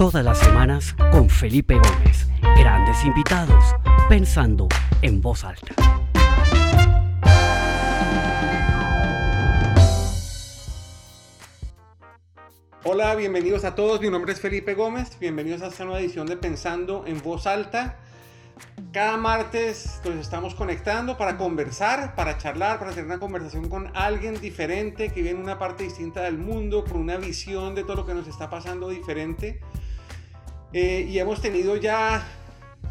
Todas las semanas con Felipe Gómez. Grandes invitados, pensando en voz alta. Hola, bienvenidos a todos. Mi nombre es Felipe Gómez. Bienvenidos a esta nueva edición de Pensando en voz alta. Cada martes nos estamos conectando para conversar, para charlar, para tener una conversación con alguien diferente que viene en una parte distinta del mundo, con una visión de todo lo que nos está pasando diferente. Eh, y hemos tenido ya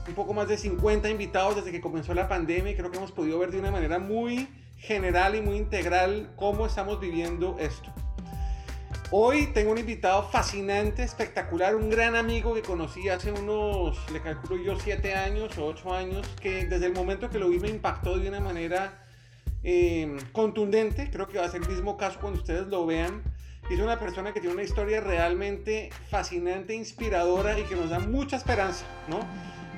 un poco más de 50 invitados desde que comenzó la pandemia y creo que hemos podido ver de una manera muy general y muy integral cómo estamos viviendo esto. Hoy tengo un invitado fascinante, espectacular, un gran amigo que conocí hace unos, le calculo yo, 7 años o 8 años, que desde el momento que lo vi me impactó de una manera eh, contundente. Creo que va a ser el mismo caso cuando ustedes lo vean. Es una persona que tiene una historia realmente fascinante, inspiradora y que nos da mucha esperanza, ¿no?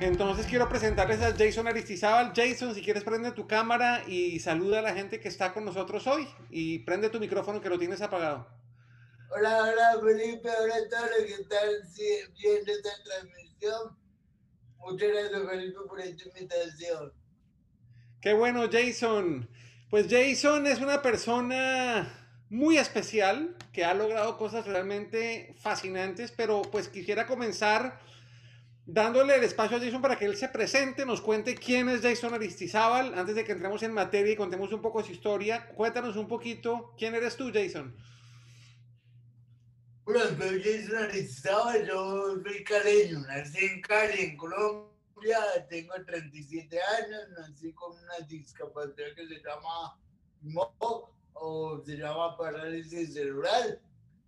Entonces quiero presentarles a Jason Aristizábal. Jason, si quieres prende tu cámara y saluda a la gente que está con nosotros hoy y prende tu micrófono que lo tienes apagado. Hola, hola Felipe, hola a todos los que están viendo esta transmisión. Muchas gracias Felipe por esta invitación. Qué bueno, Jason. Pues Jason es una persona muy especial que ha logrado cosas realmente fascinantes, pero pues quisiera comenzar dándole el espacio a Jason para que él se presente, nos cuente quién es Jason Aristizábal, antes de que entremos en materia y contemos un poco su historia. Cuéntanos un poquito, ¿quién eres tú, Jason? Bueno, soy Jason Aristizábal, yo soy caleño, nací en Cali, en Colombia, tengo 37 años, nací con una discapacidad que se llama MOC, o se llama parálisis cerebral.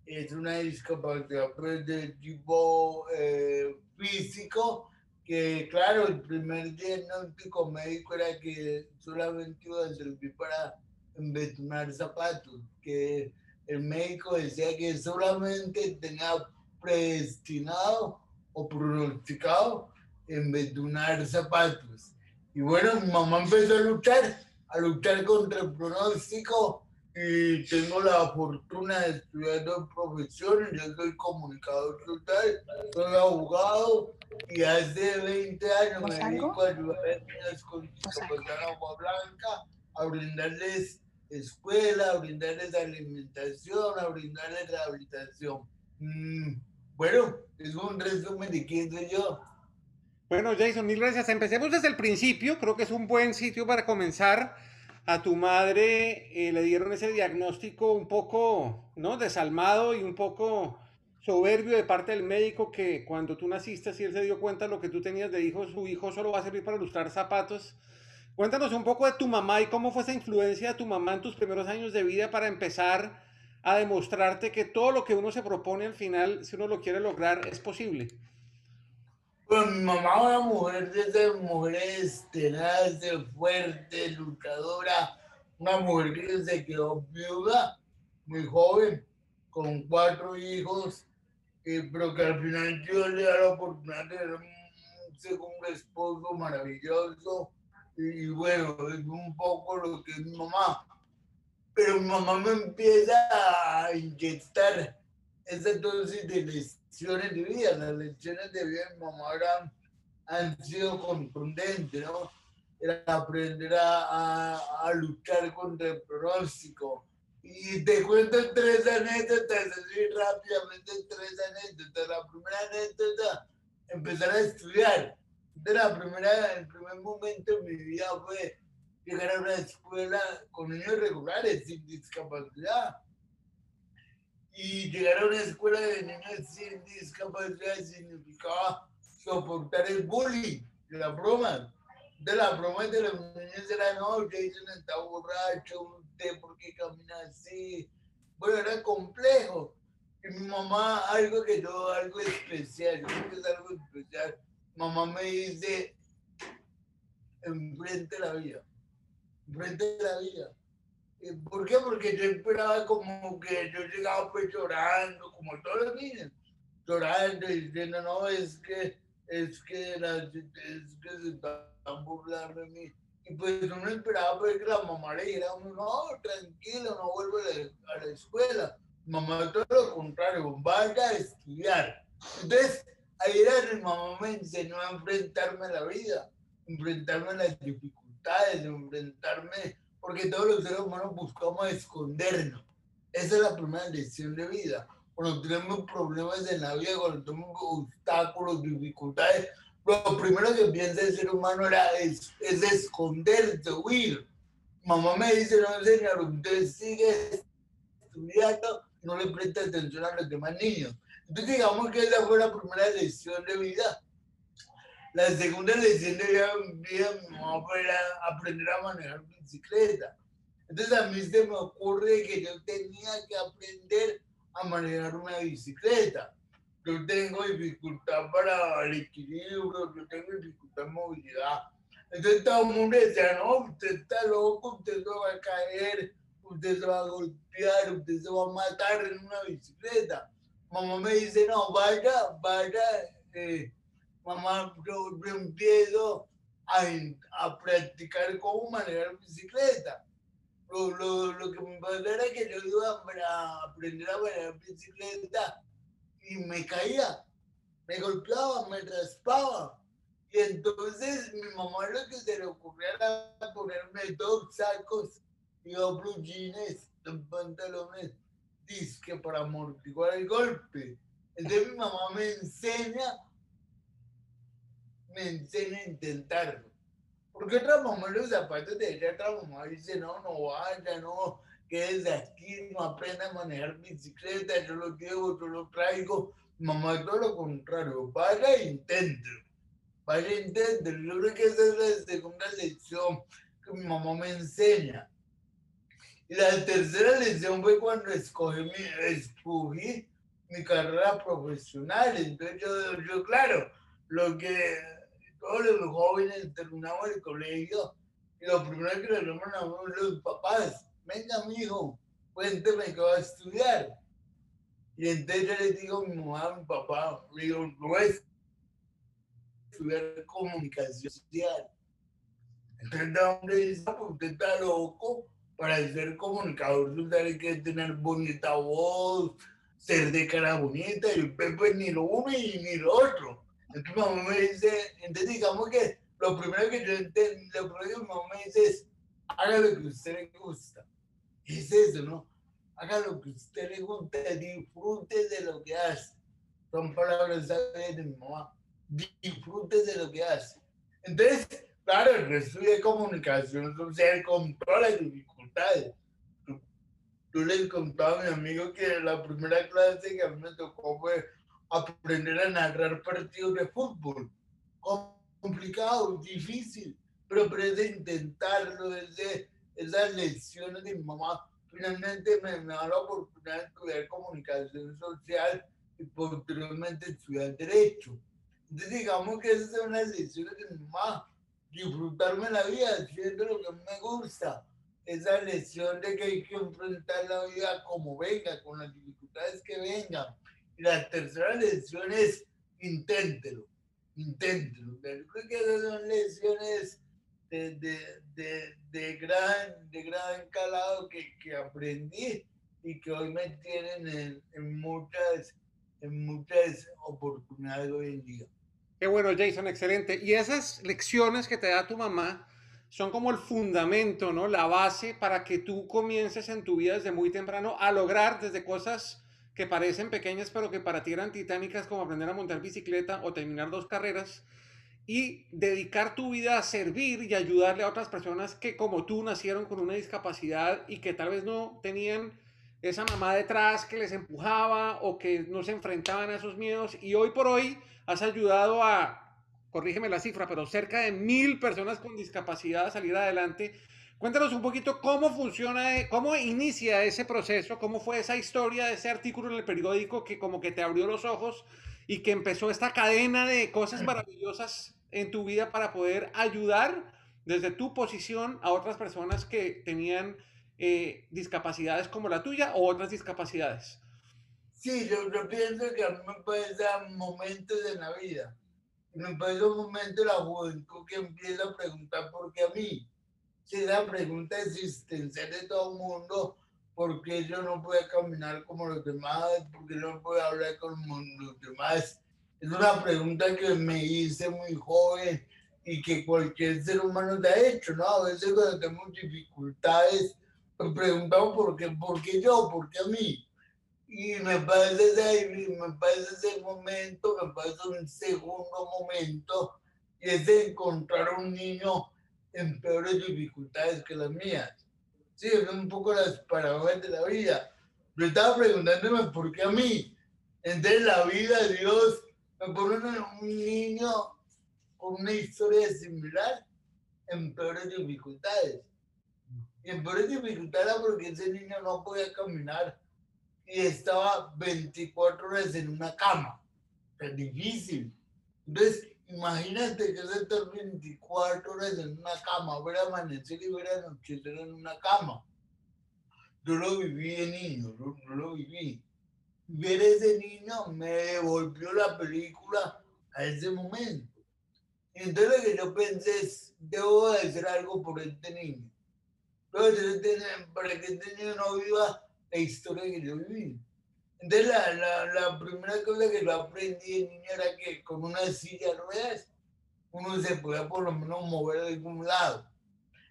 Es una discapacidad pues, de tipo eh, físico, que claro, el primer diagnóstico médico era que solamente iba a servir para embetunar zapatos, que el médico decía que solamente tenía predestinado o pronosticado embetunar zapatos. Y bueno, mi mamá empezó a luchar, a luchar contra el pronóstico y tengo la fortuna de estudiar dos profesiones. Yo soy comunicador social, soy abogado y hace 20 años me dedico a ayudar a niñas con discapacidad agua blanca, a brindarles escuela, a brindarles alimentación, a brindarles rehabilitación. Mm, bueno, es un resumen de quién soy yo. Bueno, Jason, mil gracias. Empecemos desde el principio. Creo que es un buen sitio para comenzar. A tu madre eh, le dieron ese diagnóstico un poco, ¿no? Desalmado y un poco soberbio de parte del médico que cuando tú naciste, si él se dio cuenta de lo que tú tenías de hijo, su hijo solo va a servir para ilustrar zapatos Cuéntanos un poco de tu mamá y cómo fue esa influencia de tu mamá en tus primeros años de vida para empezar a demostrarte que todo lo que uno se propone al final, si uno lo quiere lograr, es posible. Pues mi mamá una mujer de esas mujeres tenaces, fuerte, luchadora, una mujer que se quedó viuda, muy joven, con cuatro hijos, pero que al final yo le da la oportunidad de tener un segundo esposo maravilloso, y bueno, es un poco lo que es mi mamá. Pero mi mamá me empieza a inyectar esa dosis de lecciones de vida. Las lecciones de vida de mamá han sido contundentes, ¿no? Era aprender a, a, luchar contra el pronóstico. Y te cuento tres anécdotas, así rápidamente tres anécdotas. La primera anécdota, empezar a estudiar de la primera, el primer momento en mi vida fue llegar a una escuela con niños regulares sin discapacidad. Y llegar a una escuela de niños sin discapacidad significaba soportar el bullying, la broma. De la broma de los niños era, no, Jason está borracho, usted por qué camina así. Bueno, era complejo. Y mi mamá, algo que yo, algo especial, yo es algo especial mamá me dice, enfrente la vida, enfrente la vida. ¿Por qué? Porque yo esperaba como que yo llegaba pues llorando, como todos los niños, llorando y diciendo, no, es que, es que, la, es que se están burlando de mí. Y pues uno esperaba pues que la mamá le dijera, no, tranquilo, no vuelvo a la, escuela. Mamá, todo lo contrario, vaya a estudiar. Entonces, ahí era mi mamá me enseñó a enfrentarme a la vida, enfrentarme a las dificultades, enfrentarme, porque todos los seres humanos buscamos escondernos. Esa es la primera lección de vida. Cuando tenemos problemas en la vida, cuando tenemos obstáculos, dificultades, lo primero que piensa el ser humano era, es, es esconderse, huir. Mamá me dice, no, señor, usted sigue estudiando, no le presta atención a los demás niños. Entonces digamos que esa fue la primera lección de vida. La segunda lección de vida, mi mamá fue aprender a manejar bicicleta. Entonces a mí se me ocurre que yo tenía que aprender a manejar una bicicleta. Yo tengo dificultad para el equilibrio, yo tengo dificultad en movilidad. Entonces todo el mundo decía, no, usted está loco, usted se va a caer, usted se va a golpear, usted se va a matar en una bicicleta. Mamá me dice, no, vaya, vaya, eh, mamá, yo, empiezo a, a, practicar cómo manejar bicicleta. Lo, lo, lo, que me pasó era que yo iba a aprender a manejar bicicleta y me caía, me golpeaba, me raspaba. Y entonces mi mamá lo que se le ocurría era ponerme dos sacos y dos jeans, dos pantalones disque para amortiguar el golpe. Entonces mi mamá me enseña, me enseña a intentarlo. Porque otra mamá los zapatos de ella, otra mamá dice, no, no vaya, no, quédese aquí, no aprenda a manejar bicicleta, yo lo llevo, yo lo traigo. Mamá, todo lo contrario, vaya e inténtelo. Vaya e inténtelo. Yo creo que esa es la segunda lección que mi mamá me enseña. Y la tercera lección fue cuando escogí mi, escogí mi carrera profesional. Entonces yo, yo, claro, lo que todos los jóvenes terminamos el colegio y lo primero que le llaman a los papás, venga mi hijo, cuénteme qué va a estudiar. Y entonces yo le digo a mi mamá, a mi papá, digo, no es estudiar comunicación social. Entonces, ¿dónde dice, ah, pues usted está loco? para ser comunicador social hay que tener bonita voz, ser de cara bonita, y el Pepe ni lo uno y ni lo otro. Entonces mamá me dice, entonces digamos que lo primero que yo entiendo, lo primero que mi mamá me dice es, haga lo que a usted le gusta. Es eso, ¿no? Haga lo que a usted le gusta, disfrute de lo que hace. Son palabras de mi mamá. Disfrute de lo que hace. Entonces, claro, el estudio de comunicación social con todas las dificultades Tú le contaba a mi amigo que la primera clase que a mí me tocó fue aprender a narrar partidos de fútbol. Complicado, difícil, pero, de intentarlo, desde esas lecciones de mi mamá. Finalmente me, me da la oportunidad de estudiar comunicación social y posteriormente estudiar derecho. Entonces digamos que esas son las lecciones de mi mamá, disfrutarme la vida, haciendo lo que me gusta esa lección de que hay que enfrentar la vida como venga, con las dificultades que vengan. Y la tercera lección es inténtelo, inténtelo. Creo que esas son lecciones de, de, de, de gran, de gran calado que, que, aprendí y que hoy me tienen en, en, muchas, en muchas oportunidades hoy en día. Qué bueno, Jason, excelente. Y esas lecciones que te da tu mamá, son como el fundamento, ¿no? La base para que tú comiences en tu vida desde muy temprano a lograr desde cosas que parecen pequeñas pero que para ti eran titánicas como aprender a montar bicicleta o terminar dos carreras y dedicar tu vida a servir y ayudarle a otras personas que como tú nacieron con una discapacidad y que tal vez no tenían esa mamá detrás que les empujaba o que no se enfrentaban a esos miedos y hoy por hoy has ayudado a corrígeme la cifra, pero cerca de mil personas con discapacidad a salir adelante. Cuéntanos un poquito cómo funciona, cómo inicia ese proceso, cómo fue esa historia de ese artículo en el periódico que como que te abrió los ojos y que empezó esta cadena de cosas maravillosas en tu vida para poder ayudar desde tu posición a otras personas que tenían eh, discapacidades como la tuya o otras discapacidades. Sí, yo, yo pienso que a mí me dar momentos en la vida me parece un momento la juventud que empieza a preguntar por qué a mí. Si la pregunta existencial de todo el mundo, ¿por qué yo no puedo caminar como los demás? ¿Por qué no puedo hablar como los demás? Es una pregunta que me hice muy joven y que cualquier ser humano te ha hecho, ¿no? A veces cuando tenemos dificultades, me preguntamos por qué, por qué yo, por qué a mí. Y me parece, ese, me parece ese momento, me parece un segundo momento, y es de encontrar un niño en peores dificultades que las mías. Sí, es un poco las paradojas de la vida. Yo estaba preguntándome por qué a mí. Entonces la vida, Dios, me pone un niño con una historia similar en peores dificultades. Y en peores dificultades porque ese niño no podía caminar y estaba 24 horas en una cama. Es difícil. Entonces, imagínate que es estar 24 horas en una cama, ver amanecer y ver anochecer en una cama. Yo lo viví de niño, yo, lo viví. Ver ese niño me devolvió la película a ese momento. Entonces lo que yo pensé es, debo hacer algo por este niño. Este para que este niño no viva la historia que yo viví. Entonces, la, la, la, primera cosa que yo aprendí de niño era que con una silla de ruedas uno se podía por lo menos mover de algún lado.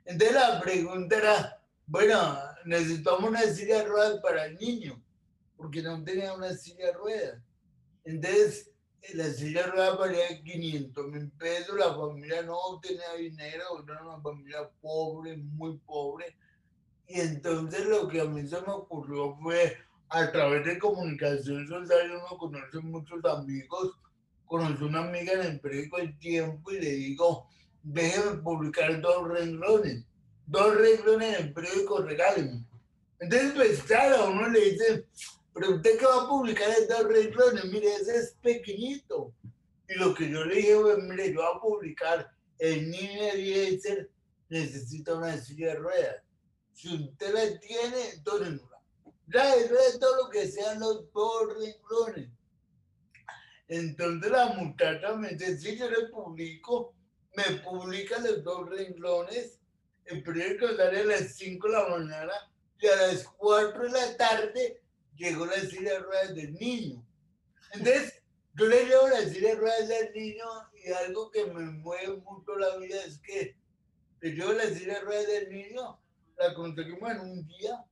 Entonces, la pregunta era, bueno, necesitamos una silla de ruedas para el niño, porque no tenía una silla de ruedas. Entonces, la silla de ruedas valía 500 mil pesos, la familia no tenía dinero, era una familia pobre, muy pobre. Y entonces lo que a mí se me ocurrió fue a través de comunicación social uno conoce muchos amigos, conocí una amiga en el periódico El Tiempo y le digo, déjeme publicar dos renglones, dos renglones en el periódico, regálenme. Entonces, pues claro, uno le dice, pero usted que va a publicar estos renglones, mire, ese es pequeñito. Y lo que yo le dije, pues, mire, yo voy a publicar, el niño de necesita una silla de ruedas. Si usted la tiene, entonces no ya de todo lo que sean los dos renglones. Entonces la muchacha me dice, si yo le publico, me publica los dos renglones, el periódico sale a las 5 de la mañana y a las 4 de la tarde llegó la silla de ruedas del niño. Entonces, yo le llevo la silla de ruedas del niño y algo que me mueve mucho la vida es que le llevo la silla de ruedas del niño, la conseguimos en un día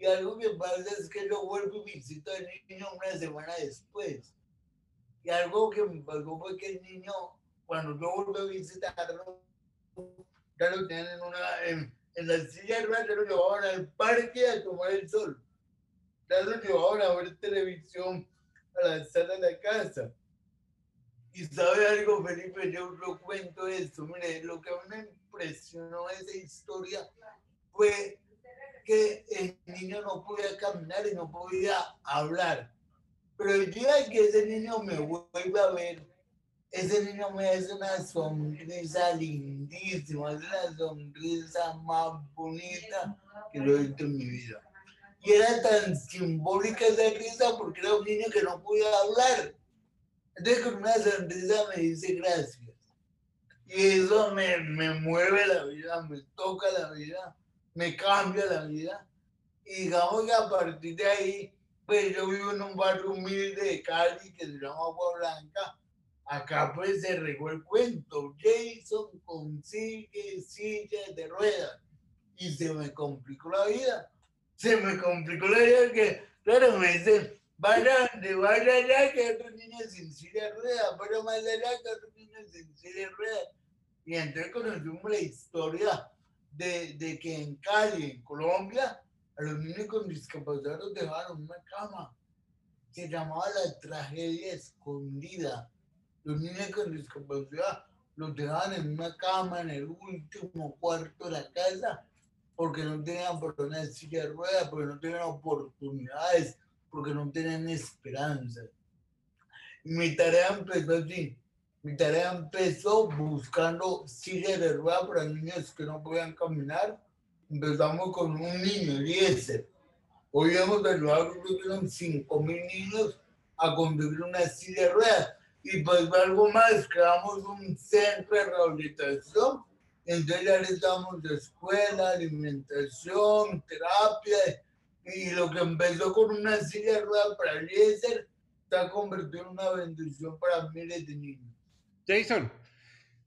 y algo que pasa es que yo vuelvo y visito al niño una semana después. Y algo que me pasó fue que el niño, cuando yo vuelvo a visitarlo, ya lo tenían en, una, en, la silla de lo llevaban al parque a tomar el sol. Ya lo llevaban a ver televisión a la sala de la casa. Y sabe algo, Felipe, yo lo cuento esto. Mire, lo que a mí me impresionó esa historia fue que el niño no podía caminar y no podía hablar. Pero el día que ese niño me vuelve a ver, ese niño me hace una sonrisa lindísima, es una sonrisa más bonita que lo he visto en mi vida. Y era tan simbólica esa risa porque era un niño que no podía hablar. Entonces con una sonrisa me dice gracias. Y eso me, me mueve la vida, me toca la vida me cambia la vida. Y digamos que a partir de ahí, pues yo vivo en un barrio humilde de Cali que se llama Agua Blanca. Acá pues se regó el cuento. Jason consigue sillas de ruedas. Y se me complicó la vida. Se me complicó la vida que, claro, me dicen, vaya, de vaya allá que otro niño sin silla de ruedas, vaya más allá que otro niño sin silla de ruedas. Y entonces conocimos la historia de, de, que en Cali, en Colombia, a los niños con discapacidad los dejaron una cama. Se llamaba la tragedia escondida. Los niños con discapacidad los dejaban en una cama en el último cuarto de la casa porque no tenían por una silla de ruedas, porque no tenían oportunidades, porque no tenían esperanza. Y mi tarea empezó así. Mi tarea empezó buscando sillas de ruedas para niños que no podían caminar. Empezamos con un niño, Eliezer. Hoy hemos ayudado, eran 5 mil niños a construir una silla de ruedas. Y pues algo más, creamos un centro de rehabilitación. Entonces ya estamos de escuela, alimentación, terapia. Y lo que empezó con una silla de ruedas para Eliezer, se ha convertido en una bendición para miles de niños. Jason,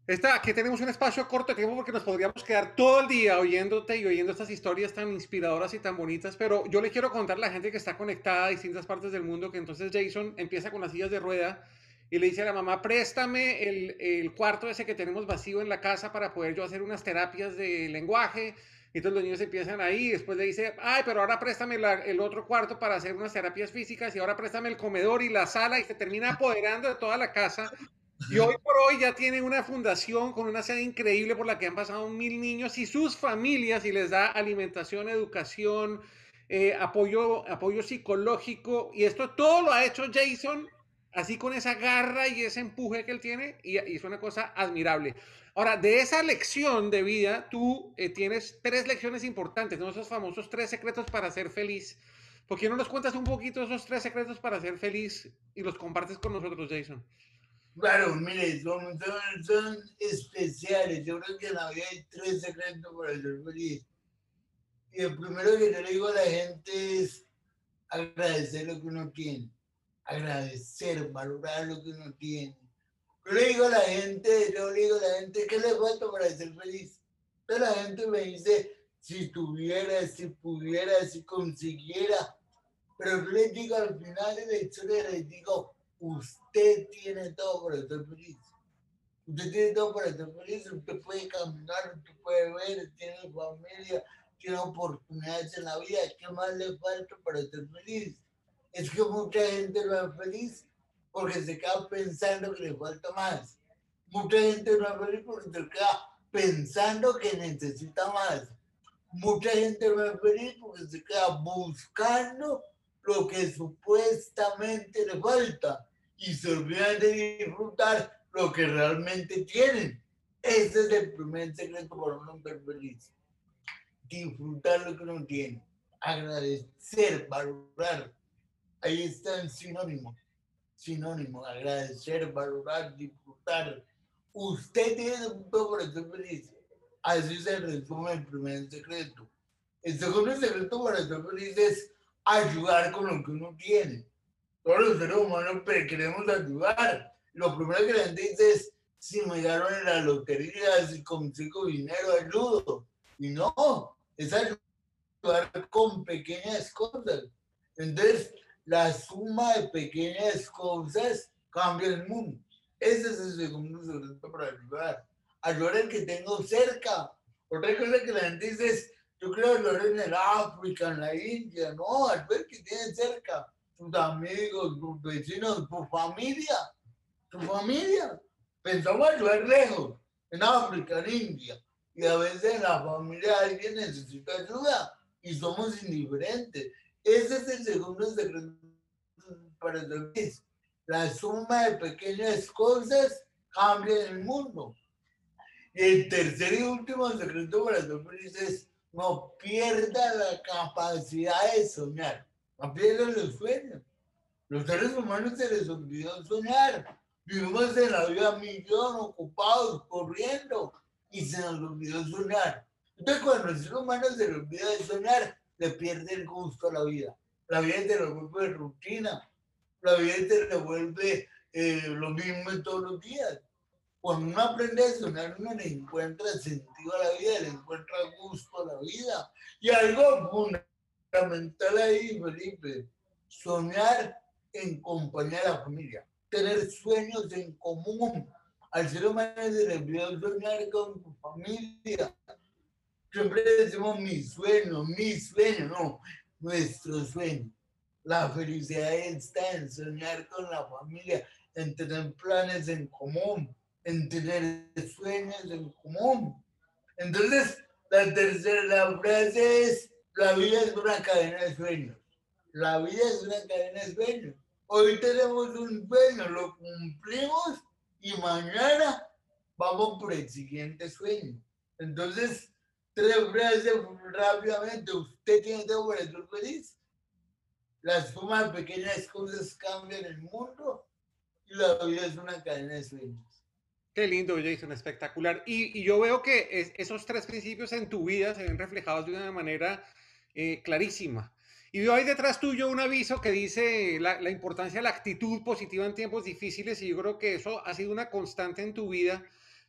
Está, aquí tenemos un espacio corto de tiempo porque nos podríamos quedar todo el día oyéndote y oyendo estas historias tan inspiradoras y tan bonitas, pero yo le quiero contar a la gente que está conectada a distintas partes del mundo que entonces Jason empieza con las sillas de rueda y le dice a la mamá, préstame el, cuarto ese que tenemos vacío en la casa para poder yo hacer unas terapias de lenguaje. Y entonces los niños empiezan ahí, después le dice, ay, pero ahora préstame el otro cuarto para hacer unas terapias físicas y ahora préstame el comedor y la sala y se termina apoderando de toda la casa y hoy por hoy ya tiene una fundación con una sede increíble por la que han pasado mil niños y sus familias y les da alimentación, educación, eh, apoyo, apoyo psicológico. Y esto todo lo ha hecho Jason así con esa garra y ese empuje que él tiene y, es una cosa admirable. Ahora, de esa lección de vida, tú eh, tienes tres lecciones importantes, ¿no? esos famosos tres secretos para ser feliz. ¿Por qué no nos cuentas un poquito esos tres secretos para ser feliz y los compartes con nosotros, Jason? Claro, mire, son, son, especiales. Yo creo que en la vida hay tres secretos para ser feliz. Y el primero que le digo a la gente es agradecer lo que uno tiene. Agradecer, valorar lo que uno tiene. Yo le digo a la gente, yo le digo a la gente, ¿qué le falta para ser feliz? Pero la gente me dice, si tuviera, si pudiera, si consiguiera. Pero yo les digo al final de la historia, les digo, usted tiene todo para estar feliz. Usted tiene todo para estar feliz. Usted puede caminar, usted puede ver, tiene familia, tiene oportunidades en la vida. ¿Qué más le falta para estar feliz? Es que mucha gente no es feliz porque se queda pensando que le falta más. Mucha gente no es feliz porque se queda pensando que necesita más. Mucha gente no es feliz porque se queda buscando lo que supuestamente le falta y se olvidan de disfrutar lo que realmente tienen. Ese es el primer secreto para un hombre feliz. Disfrutar lo que uno tiene. Agradecer, valorar. Ahí está el sinónimo. Sinónimo. Agradecer, valorar, disfrutar. Usted tiene un para ser feliz. Así se resume el primer secreto. El segundo secreto para ser feliz es ayudar con lo que uno tiene todos los seres humanos queremos ayudar. Lo primero que la gente dice es, si me ganaron en la lotería, si consigo dinero, ayudo. Y no, es ayudar con pequeñas cosas. Entonces, la suma de pequeñas cosas cambia el mundo. Ese es el segundo secreto para ayudar. Ayudar al que tengo cerca. Otra cosa que la gente dice es, yo creo ayudar en el África, en la India. No, al ver que tienen cerca tus amigos, tus vecinos, tu familia, tu familia. Pensamos ayudar lejos, en África, en India, y a veces en la familia alguien necesita ayuda y somos indiferentes. Ese es el segundo secreto para el feliz. La suma de pequeñas cosas cambia el mundo. Y el tercer y último secreto para ser feliz es no pierda la capacidad de soñar. Apelan los sueños. Los seres humanos se les olvidó soñar. Vivimos en la vida millón ocupados, corriendo, y se nos olvidó soñar. Entonces, cuando el ser humano se le olvida de soñar, le pierde el gusto a la vida. La vida se le vuelve rutina. La vida se le vuelve eh, lo mismo todos los días. Cuando uno aprende a soñar, uno le encuentra sentido a la vida, le encuentra gusto a la vida. Y algo fundamental ahí, Felipe, soñar en compañía de la familia, tener sueños en común. Al ser humano se le olvidó soñar con tu familia. Siempre decimos mi sueño, mi sueño, no, nuestro sueño. La felicidad está en soñar con la familia, en tener planes en común, en tener sueños en común. Entonces, la tercera frase es la vida es una cadena de sueños. La vida es una cadena de sueños. Hoy tenemos un sueño, lo cumplimos y mañana vamos por el siguiente sueño. Entonces, tres frases rápidamente. Usted tiene para ser feliz. Las sumas pequeñas cosas cambian el mundo y la vida es una cadena de sueños. Qué lindo, Jason, espectacular. Y, y yo veo que esos tres principios en tu vida se ven reflejados de una manera eh, clarísima. Y veo ahí detrás tuyo un aviso que dice la, importancia de la actitud positiva en tiempos difíciles y yo creo que eso ha sido una constante en tu vida.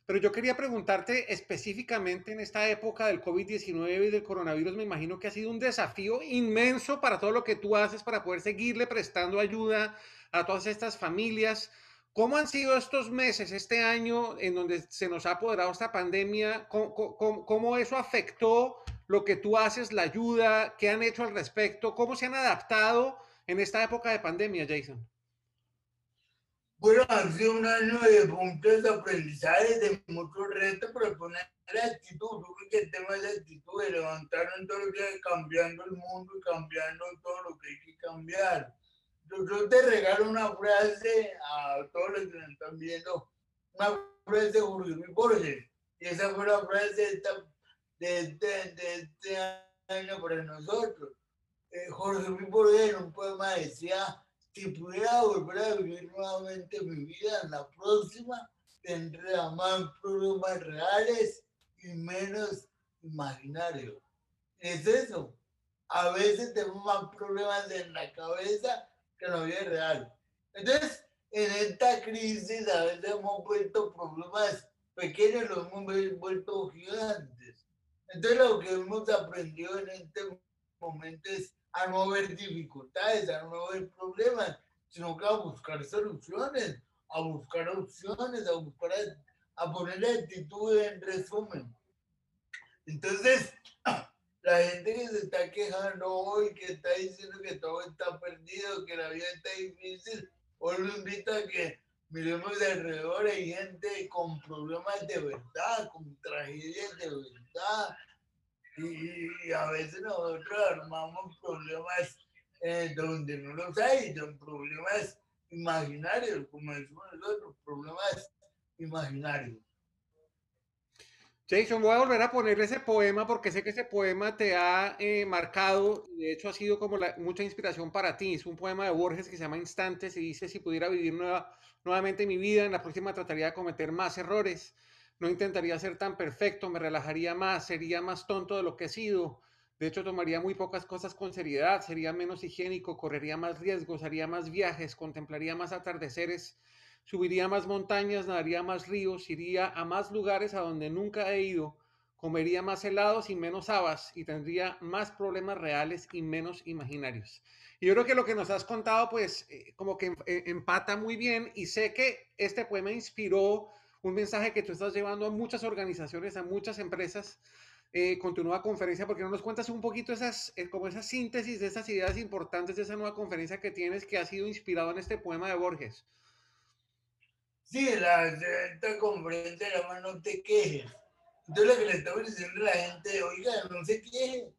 Pero yo quería preguntarte específicamente en esta época del COVID-19 y del coronavirus, me imagino que ha sido un desafío inmenso para todo lo que tú haces para poder seguirle prestando ayuda a todas estas familias. ¿Cómo han sido estos meses, este año en donde se nos ha apoderado esta pandemia? ¿Cómo, cómo, cómo eso afectó lo que tú haces, la ayuda, qué han hecho al respecto, cómo se han adaptado en esta época de pandemia, Jason. Bueno, ha sido un año de puntos de aprendizaje, de muchos retos, pero poner la actitud, yo creo que el tema de la actitud, de levantarnos todos los días cambiando el mundo y cambiando todo lo que hay que cambiar. Yo, yo te regalo una frase a todos los que me están viendo, una frase de Jorge Borges, y esa fue la frase de esta de, este año para nosotros. Eh, Jorge Luis en un poema decía, si pudiera volver a vivir nuevamente mi vida en la próxima, tendría más problemas reales y menos imaginarios. Es eso. A veces tenemos más problemas en la cabeza que en la vida real. Entonces, en esta crisis a veces hemos vuelto problemas pequeños, los hemos vuelto gigantes. Entonces lo que hemos aprendido en este momento es a no ver dificultades, a no ver problemas, sino que a buscar soluciones, a buscar opciones, a buscar, a, poner actitud en resumen. Entonces, la gente que se está quejando hoy, que está diciendo que todo está perdido, que la vida está difícil, hoy lo invito a que miremos alrededor, hay gente con problemas de verdad, con tragedias de verdad. Y, a veces nosotros armamos problemas eh, donde no los hay, son problemas imaginarios, como decimos nosotros, problemas imaginarios. Jason, voy a volver a ponerle ese poema porque sé que ese poema te ha eh, marcado de hecho ha sido como mucha inspiración para ti. Es un poema de Borges que se llama Instantes y dice, si pudiera vivir nueva, nuevamente mi vida, en la próxima trataría de cometer más errores, no intentaría ser tan perfecto, me relajaría más, sería más tonto de lo que he sido. De hecho, tomaría muy pocas cosas con seriedad, sería menos higiénico, correría más riesgos, haría más viajes, contemplaría más atardeceres Subiría más montañas, nadaría más ríos, iría a más lugares a donde nunca he ido, comería más helados y menos habas y tendría más problemas reales y menos imaginarios. Y yo creo que lo que nos has contado, pues, eh, como que eh, empata muy bien y sé que este poema inspiró un mensaje que tú estás llevando a muchas organizaciones, a muchas empresas eh, con tu nueva conferencia, porque no nos cuentas un poquito esas, como esa síntesis de esas ideas importantes de esa nueva conferencia que tienes que ha sido inspirado en este poema de Borges. Sí, la, esta conferencia llama No te quejes. Entonces lo que le estamos diciendo a la gente, oiga, no se queje.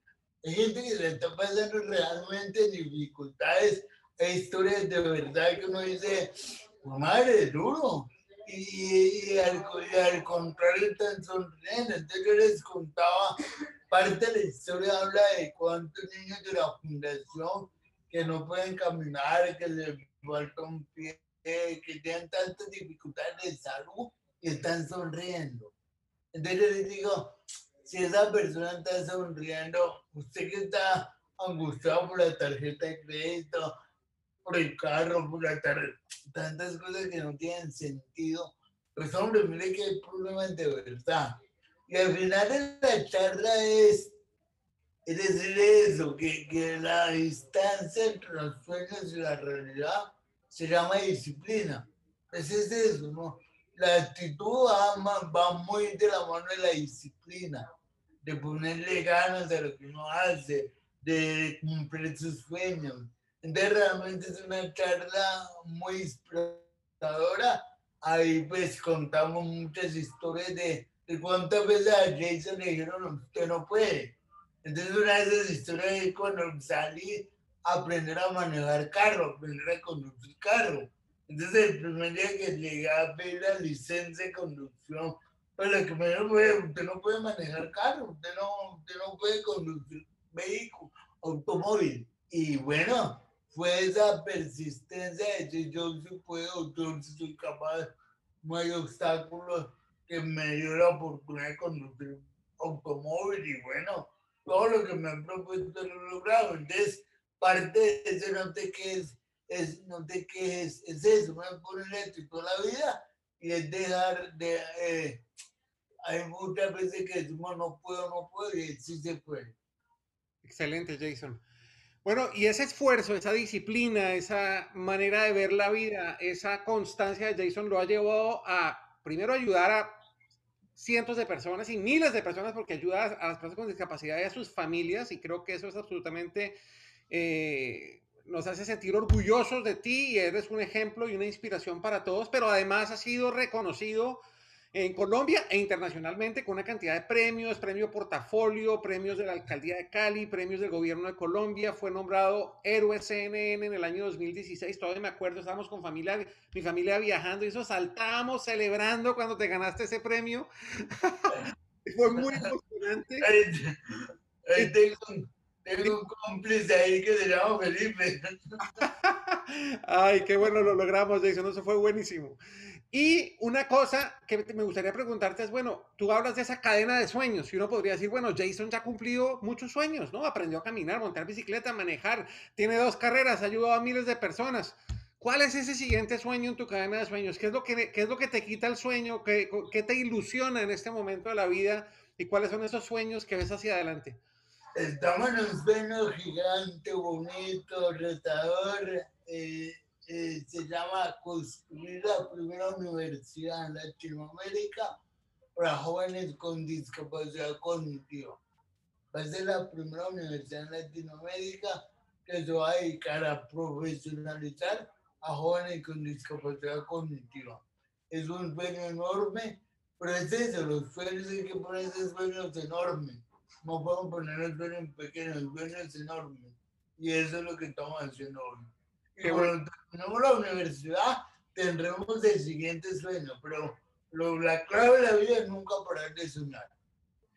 Hay gente que le está pasando realmente dificultades, hay historias de verdad que uno dice, madre, duro. Y, al, al, contrario están sonriendo. Entonces yo les contaba, parte de la historia habla de cuántos niños de la fundación que no pueden caminar, que les falta un pie, que tienen tantas dificultades de salud y están sonriendo. Entonces yo les digo, si esa persona está sonriendo, usted que está angustiado por la tarjeta de crédito, por el carro, por la tarjeta, tantas cosas que no tienen sentido, pues hombre, mire que hay problemas de verdad. Y al final de la charla es, es decir eso, que, que la distancia entre los sueños y la realidad se llama disciplina. Pues es eso, ¿no? La actitud va, va muy de la mano de la disciplina, de ponerle ganas a lo que uno hace, de cumplir sus sueños. Entonces realmente es una charla muy inspiradora. Ahí pues contamos muchas historias de, de cuántas veces a Jason le dijeron, usted no puede. Entonces una de esas historias es cuando salí aprender a manejar carro, aprender a conducir carro. Entonces, el primer día que llegué a ver la licencia de conducción, pues lo que me dijo fue, usted no puede manejar carro, usted no, usted no puede conducir vehículo, automóvil. Y bueno, fue esa persistencia de decir, yo sí puedo, yo sí soy capaz, no hay obstáculos que me dio la oportunidad de conducir automóvil y bueno, todo lo que me han propuesto lo he logrado. Entonces, parte de eso no te quedes, es, no te quejes, es eso, me ponen esto y toda la vida y es dejar de, eh, hay muchas veces que decimos no puedo, no puedo y sí se puede. Excelente, Jason. Bueno, y ese esfuerzo, esa disciplina, esa manera de ver la vida, esa constancia de Jason lo ha llevado a, primero, ayudar a cientos de personas y miles de personas porque ayuda a las personas con discapacidad y a sus familias y creo que eso es absolutamente, eh, nos hace sentir orgullosos de ti y eres un ejemplo y una inspiración para todos, pero además ha sido reconocido en Colombia e internacionalmente con una cantidad de premios, premio portafolio, premios de la alcaldía de Cali, premios del gobierno de Colombia, fue nombrado héroe CNN en el año 2016, todavía me acuerdo, estábamos con familia, mi familia viajando y eso saltábamos celebrando cuando te ganaste ese premio. fue muy emocionante. tengo, un cómplice ahí que se llama Felipe. Ay, qué bueno lo logramos, Jason, eso fue buenísimo. Y una cosa que me gustaría preguntarte es, bueno, tú hablas de esa cadena de sueños y uno podría decir, bueno, Jason ya ha cumplido muchos sueños, ¿no? Aprendió a caminar, montar bicicleta, manejar, tiene dos carreras, ha ayudado a miles de personas. ¿Cuál es ese siguiente sueño en tu cadena de sueños? ¿Qué es lo que, qué es lo que te quita el sueño? ¿Qué, ¿Qué te ilusiona en este momento de la vida? ¿Y cuáles son esos sueños que ves hacia adelante? Estamos en un sueño gigante, bonito, retador. Eh eh, se llama Construir la primera universidad en Latinoamérica para jóvenes con discapacidad cognitiva. Va a ser la primera universidad en Latinoamérica que se va a dedicar a profesionalizar a jóvenes con discapacidad cognitiva. Es un sueño enorme, pero es eso, los sueños hay que ponerse sueños enormes. No podemos poner sueños pequeños, sueños enormes. Y eso es lo que estamos haciendo hoy. Y cuando terminemos la universidad, tendremos el siguiente sueño, pero lo, la clave de la vida es nunca parar de soñar.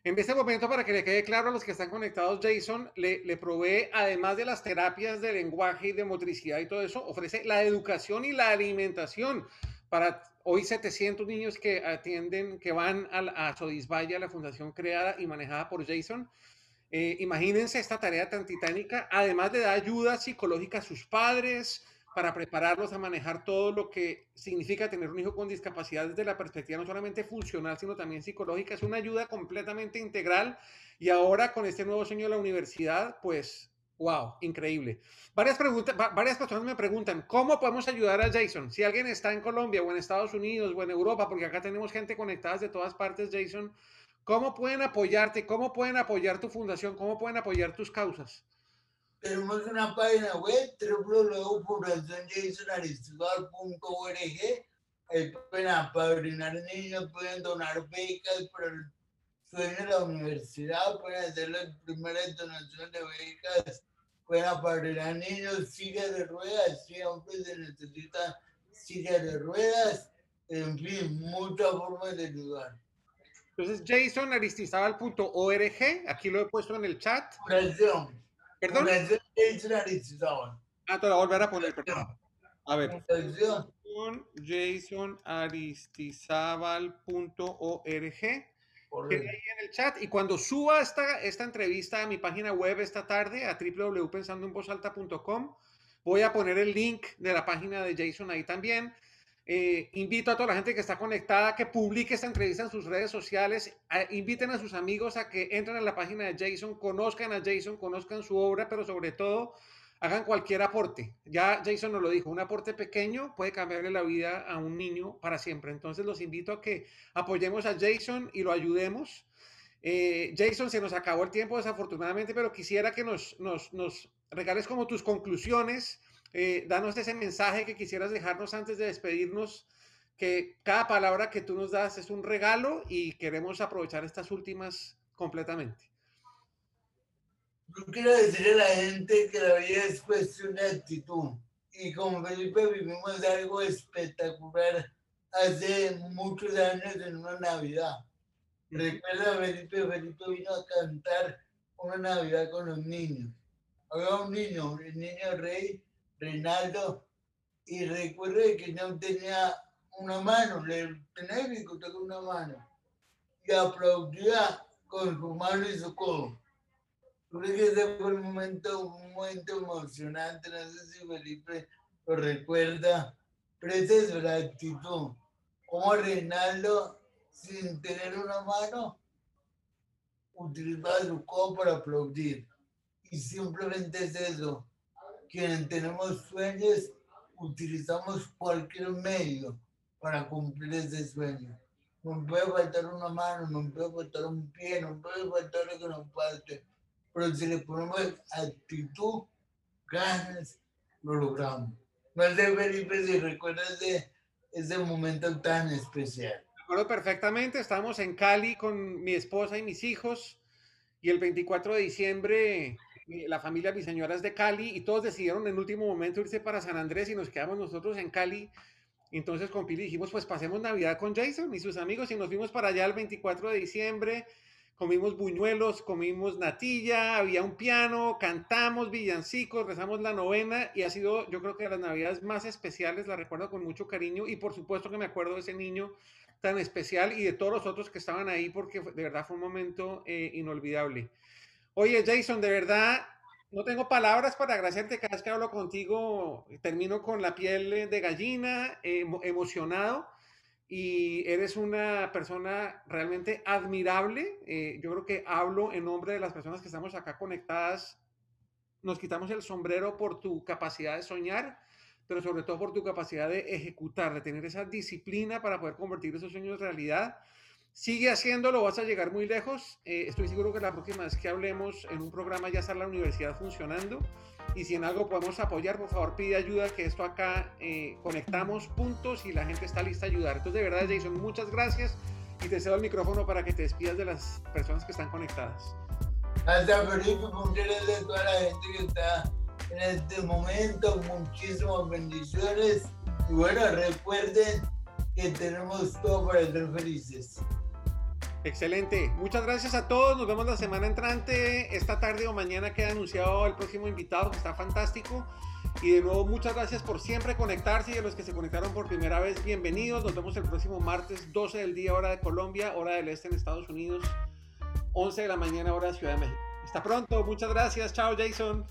En este momento, para que le quede claro a los que están conectados, Jason le, le, provee, además de las terapias de lenguaje y de motricidad y todo eso, ofrece la educación y la alimentación para hoy 700 niños que atienden, que van a, a Sodisvaya, la fundación creada y manejada por Jason. Eh, imagínense esta tarea tan titánica, además de dar ayuda psicológica a sus padres para prepararlos a manejar todo lo que significa tener un hijo con discapacidad desde la perspectiva no solamente funcional, sino también psicológica. Es una ayuda completamente integral y ahora con este nuevo sueño de la universidad, pues, wow, increíble. Varias, preguntas, varias personas me preguntan, ¿cómo podemos ayudar a Jason? Si alguien está en Colombia o en Estados Unidos o en Europa, porque acá tenemos gente conectada de todas partes, Jason, ¿Cómo pueden apoyarte? ¿Cómo pueden apoyar tu fundación? ¿Cómo pueden apoyar tus causas? Tenemos una página web, www.fundacionjasonaristigal.org. Ahí pueden apadrinar niños, pueden donar becas para el sueño de la universidad, pueden hacer las primeras donaciones de becas, pueden apadrinar niños, sillas de ruedas, siempre se necesita sillas de ruedas, en fin, muchas formas de ayudar. Entonces, jasonaristizabal.org, aquí lo he puesto en el chat. Perdón. ¿Perdón? Jason Aristizabal. Ah, te lo voy a volver a poner, perdón. A ver. jasonaristizabal.org. ahí en el chat y cuando suba esta, esta entrevista a mi página web esta tarde a www.pensandoenvozalta.com voy a poner el link de la página de Jason ahí también eh, invito a toda la gente que está conectada que publique esta entrevista en sus redes sociales. inviten a sus amigos a que entren a la página de Jason, conozcan a Jason, conozcan su obra, pero sobre todo hagan cualquier aporte. Ya Jason nos lo dijo, un aporte pequeño puede cambiarle la vida a un niño para siempre. Entonces los invito a que apoyemos a Jason y lo ayudemos. Eh, Jason, se nos acabó el tiempo desafortunadamente, pero quisiera que nos, nos, nos regales como tus conclusiones eh, danos ese mensaje que quisieras dejarnos antes de despedirnos, que cada palabra que tú nos das es un regalo y queremos aprovechar estas últimas completamente. Yo quiero decirle a la gente que la vida es cuestión de actitud. Y como Felipe vivimos algo espectacular hace muchos años en una Navidad. Recuerda, Felipe, Felipe vino a cantar una Navidad con los niños. Había un niño, el niño rey, Reinaldo, y recuerde que no tenía una mano, le tenía que una mano, y aplaudía con su mano y su codo. creo que ese fue un momento, un momento emocionante, no sé si Felipe lo recuerda, pero esa es la actitud. Como Reinaldo, sin tener una mano, utilizaba su codo para aplaudir. Y simplemente es eso. Quienes tenemos sueños, utilizamos cualquier medio para cumplir ese sueño. No puede faltar una mano, no puede faltar un pie, no puede faltar lo que nos falte. Pero si le ponemos actitud, ganas, lo logramos. No sé, Felipe, si recuerdas de ese momento tan especial. Recuerdo perfectamente, estábamos en Cali con mi esposa y mis hijos y el 24 de diciembre la familia mi señora es de Cali y todos decidieron en último momento irse para San Andrés y nos quedamos nosotros en Cali. Entonces con Pili dijimos, pues pasemos Navidad con Jason y sus amigos y nos fuimos para allá el 24 de diciembre, comimos buñuelos, comimos natilla, había un piano, cantamos villancicos, rezamos la novena y ha sido yo creo que de las Navidades más especiales, la recuerdo con mucho cariño y por supuesto que me acuerdo de ese niño tan especial y de todos los otros que estaban ahí porque de verdad fue un momento eh, inolvidable. Oye, Jason, de verdad, no tengo palabras para agradecerte. Cada vez que hablo contigo, termino con la piel de gallina, emocionado. Y eres una persona realmente admirable. Eh, yo creo que hablo en nombre de las personas que estamos acá conectadas. Nos quitamos el sombrero por tu capacidad de soñar, pero sobre todo por tu capacidad de ejecutar, de tener esa disciplina para poder convertir esos sueños en realidad. Sigue haciéndolo, vas a llegar muy lejos. Eh, estoy seguro que la próxima vez que hablemos en un programa ya está la universidad funcionando. Y si en algo podemos apoyar, por favor pide ayuda, que esto acá eh, conectamos puntos y la gente está lista a ayudar. Entonces, de verdad, Jason, muchas gracias y te cedo el micrófono para que te despidas de las personas que están conectadas. Gracias, Felipe, gracias a toda la gente que está en este momento. Muchísimas bendiciones. Y bueno, recuerden que tenemos todo para ser felices. Excelente. Muchas gracias a todos. Nos vemos la semana entrante. Esta tarde o mañana queda anunciado el próximo invitado que está fantástico. Y de nuevo, muchas gracias por siempre conectarse y a los que se conectaron por primera vez, bienvenidos. Nos vemos el próximo martes, 12 del día, hora de Colombia, hora del este en Estados Unidos, 11 de la mañana, hora de Ciudad de México. Hasta pronto. Muchas gracias. Chao, Jason.